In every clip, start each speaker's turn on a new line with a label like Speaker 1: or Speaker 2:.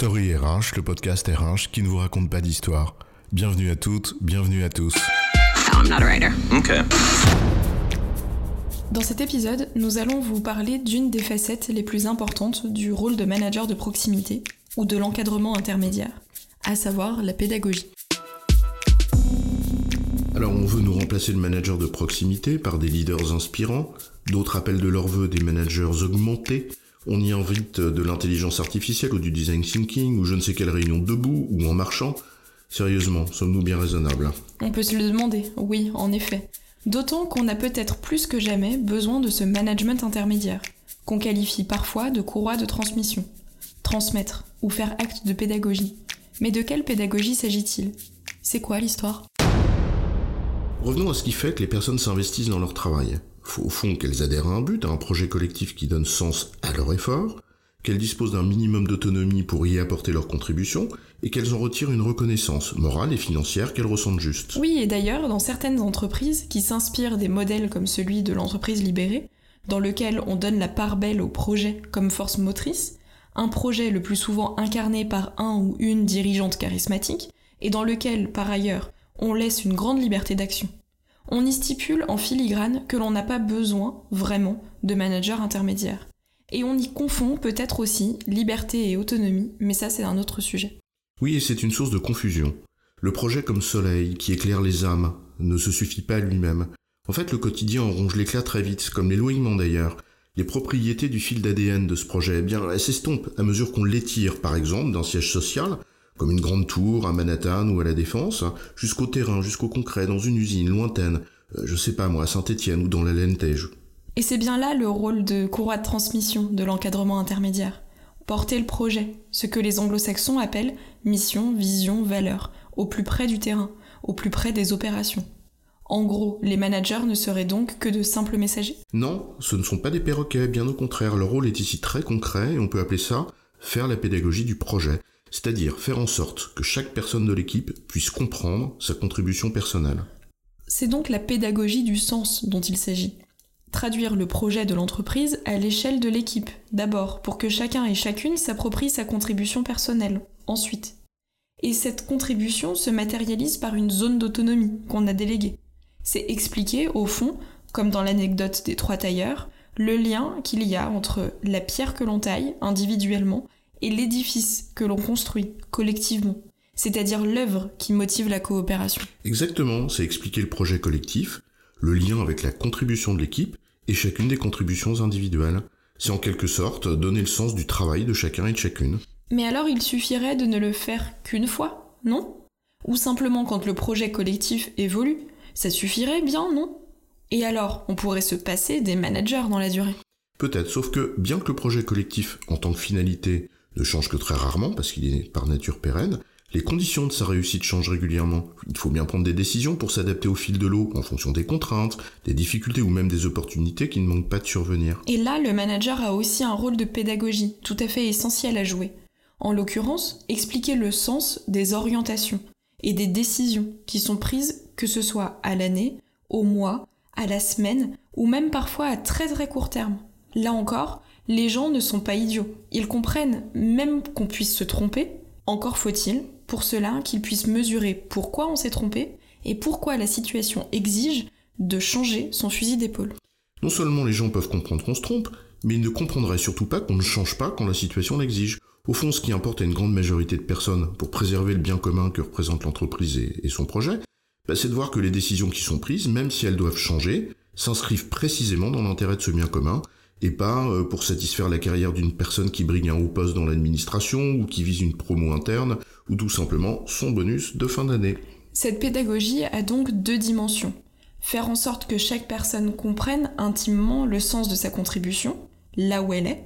Speaker 1: Story RH, le podcast RH qui ne vous raconte pas d'histoire. Bienvenue à toutes, bienvenue à tous.
Speaker 2: I'm not a writer.
Speaker 3: Okay.
Speaker 4: Dans cet épisode, nous allons vous parler d'une des facettes les plus importantes du rôle de manager de proximité ou de l'encadrement intermédiaire, à savoir la pédagogie.
Speaker 1: Alors on veut nous remplacer le manager de proximité par des leaders inspirants, d'autres appellent de leur vœu des managers augmentés, on y invite de l'intelligence artificielle ou du design thinking ou je ne sais quelle réunion debout ou en marchant. Sérieusement, sommes-nous bien raisonnables
Speaker 4: On peut se le demander, oui, en effet. D'autant qu'on a peut-être plus que jamais besoin de ce management intermédiaire, qu'on qualifie parfois de courroie de transmission. Transmettre ou faire acte de pédagogie. Mais de quelle pédagogie s'agit-il? C'est quoi l'histoire?
Speaker 1: Revenons à ce qui fait que les personnes s'investissent dans leur travail au fond qu'elles adhèrent à un but, à un projet collectif qui donne sens à leur effort, qu'elles disposent d'un minimum d'autonomie pour y apporter leur contribution, et qu'elles en retirent une reconnaissance morale et financière qu'elles ressentent juste.
Speaker 4: Oui, et d'ailleurs, dans certaines entreprises qui s'inspirent des modèles comme celui de l'entreprise libérée, dans lequel on donne la part belle au projet comme force motrice, un projet le plus souvent incarné par un ou une dirigeante charismatique, et dans lequel, par ailleurs, on laisse une grande liberté d'action on y stipule en filigrane que l'on n'a pas besoin, vraiment, de manager intermédiaire. Et on y confond peut-être aussi liberté et autonomie, mais ça c'est un autre sujet.
Speaker 1: Oui, et c'est une source de confusion. Le projet comme soleil qui éclaire les âmes ne se suffit pas à lui-même. En fait, le quotidien en ronge l'éclat très vite, comme l'éloignement d'ailleurs. Les propriétés du fil d'ADN de ce projet, eh bien, elles s'estompent à mesure qu'on l'étire, par exemple, d'un siège social, comme une grande tour à Manhattan ou à la Défense, jusqu'au terrain, jusqu'au concret, dans une usine lointaine, euh, je sais pas moi, à Saint-Étienne ou dans la Lentège.
Speaker 4: Et c'est bien là le rôle de courroie de transmission de l'encadrement intermédiaire. Porter le projet, ce que les anglo-saxons appellent mission, vision, valeur, au plus près du terrain, au plus près des opérations. En gros, les managers ne seraient donc que de simples messagers?
Speaker 1: Non, ce ne sont pas des perroquets, bien au contraire, leur rôle est ici très concret et on peut appeler ça faire la pédagogie du projet c'est-à-dire faire en sorte que chaque personne de l'équipe puisse comprendre sa contribution personnelle.
Speaker 4: C'est donc la pédagogie du sens dont il s'agit. Traduire le projet de l'entreprise à l'échelle de l'équipe, d'abord, pour que chacun et chacune s'approprie sa contribution personnelle, ensuite. Et cette contribution se matérialise par une zone d'autonomie qu'on a déléguée. C'est expliquer, au fond, comme dans l'anecdote des trois tailleurs, le lien qu'il y a entre la pierre que l'on taille individuellement et l'édifice que l'on construit collectivement, c'est-à-dire l'œuvre qui motive la coopération.
Speaker 1: Exactement, c'est expliquer le projet collectif, le lien avec la contribution de l'équipe et chacune des contributions individuelles. C'est en quelque sorte donner le sens du travail de chacun et de chacune.
Speaker 4: Mais alors il suffirait de ne le faire qu'une fois, non? Ou simplement quand le projet collectif évolue Ça suffirait bien, non? Et alors, on pourrait se passer des managers dans la durée
Speaker 1: Peut-être, sauf que bien que le projet collectif, en tant que finalité, ne change que très rarement parce qu'il est par nature pérenne. Les conditions de sa réussite changent régulièrement. Il faut bien prendre des décisions pour s'adapter au fil de l'eau en fonction des contraintes, des difficultés ou même des opportunités qui ne manquent pas de survenir.
Speaker 4: Et là, le manager a aussi un rôle de pédagogie tout à fait essentiel à jouer. En l'occurrence, expliquer le sens des orientations et des décisions qui sont prises que ce soit à l'année, au mois, à la semaine ou même parfois à très très court terme. Là encore, les gens ne sont pas idiots. Ils comprennent même qu'on puisse se tromper. Encore faut-il, pour cela, qu'ils puissent mesurer pourquoi on s'est trompé et pourquoi la situation exige de changer son fusil d'épaule.
Speaker 1: Non seulement les gens peuvent comprendre qu'on se trompe, mais ils ne comprendraient surtout pas qu'on ne change pas quand la situation l'exige. Au fond, ce qui importe à une grande majorité de personnes pour préserver le bien commun que représente l'entreprise et, son projet, bah, c'est de voir que les décisions qui sont prises, même si elles doivent changer, s'inscrivent précisément dans l'intérêt de ce bien commun et pas euh, pour satisfaire la carrière d'une personne qui brigue un haut poste dans l'administration ou qui vise une promo interne ou tout simplement son bonus de fin d'année.
Speaker 4: Cette pédagogie a donc deux dimensions. Faire en sorte que chaque personne comprenne intimement le sens de sa contribution, là où elle est,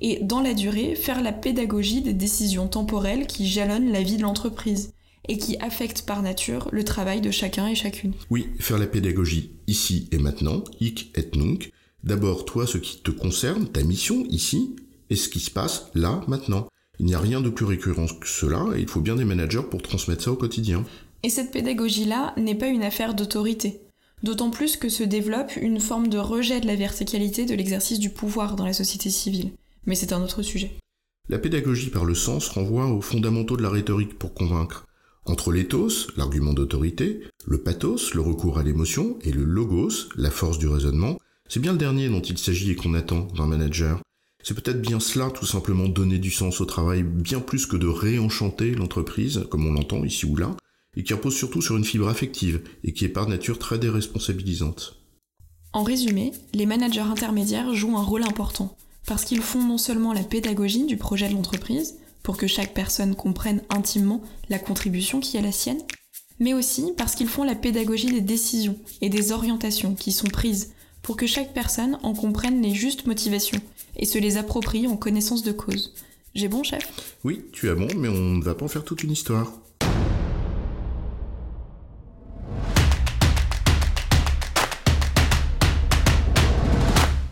Speaker 4: et dans la durée, faire la pédagogie des décisions temporelles qui jalonnent la vie de l'entreprise et qui affectent par nature le travail de chacun et chacune.
Speaker 1: Oui, faire la pédagogie ici et maintenant, hic et nunc, D'abord, toi, ce qui te concerne, ta mission ici, et ce qui se passe là, maintenant. Il n'y a rien de plus récurrent que cela, et il faut bien des managers pour transmettre ça au quotidien.
Speaker 4: Et cette pédagogie-là n'est pas une affaire d'autorité. D'autant plus que se développe une forme de rejet de la verticalité de l'exercice du pouvoir dans la société civile. Mais c'est un autre sujet.
Speaker 1: La pédagogie par le sens renvoie aux fondamentaux de la rhétorique pour convaincre. Entre l'éthos, l'argument d'autorité, le pathos, le recours à l'émotion, et le logos, la force du raisonnement, c'est bien le dernier dont il s'agit et qu'on attend d'un manager. C'est peut-être bien cela, tout simplement donner du sens au travail, bien plus que de réenchanter l'entreprise, comme on l'entend ici ou là, et qui repose surtout sur une fibre affective, et qui est par nature très déresponsabilisante.
Speaker 4: En résumé, les managers intermédiaires jouent un rôle important, parce qu'ils font non seulement la pédagogie du projet de l'entreprise, pour que chaque personne comprenne intimement la contribution qui est la sienne, mais aussi parce qu'ils font la pédagogie des décisions et des orientations qui sont prises pour que chaque personne en comprenne les justes motivations et se les approprie en connaissance de cause. J'ai bon, chef?
Speaker 1: Oui, tu as bon, mais on ne va pas en faire toute une histoire.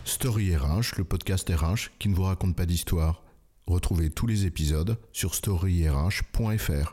Speaker 1: Story RH, le podcast RH qui ne vous raconte pas d'histoire. Retrouvez tous les épisodes sur storyrh.fr.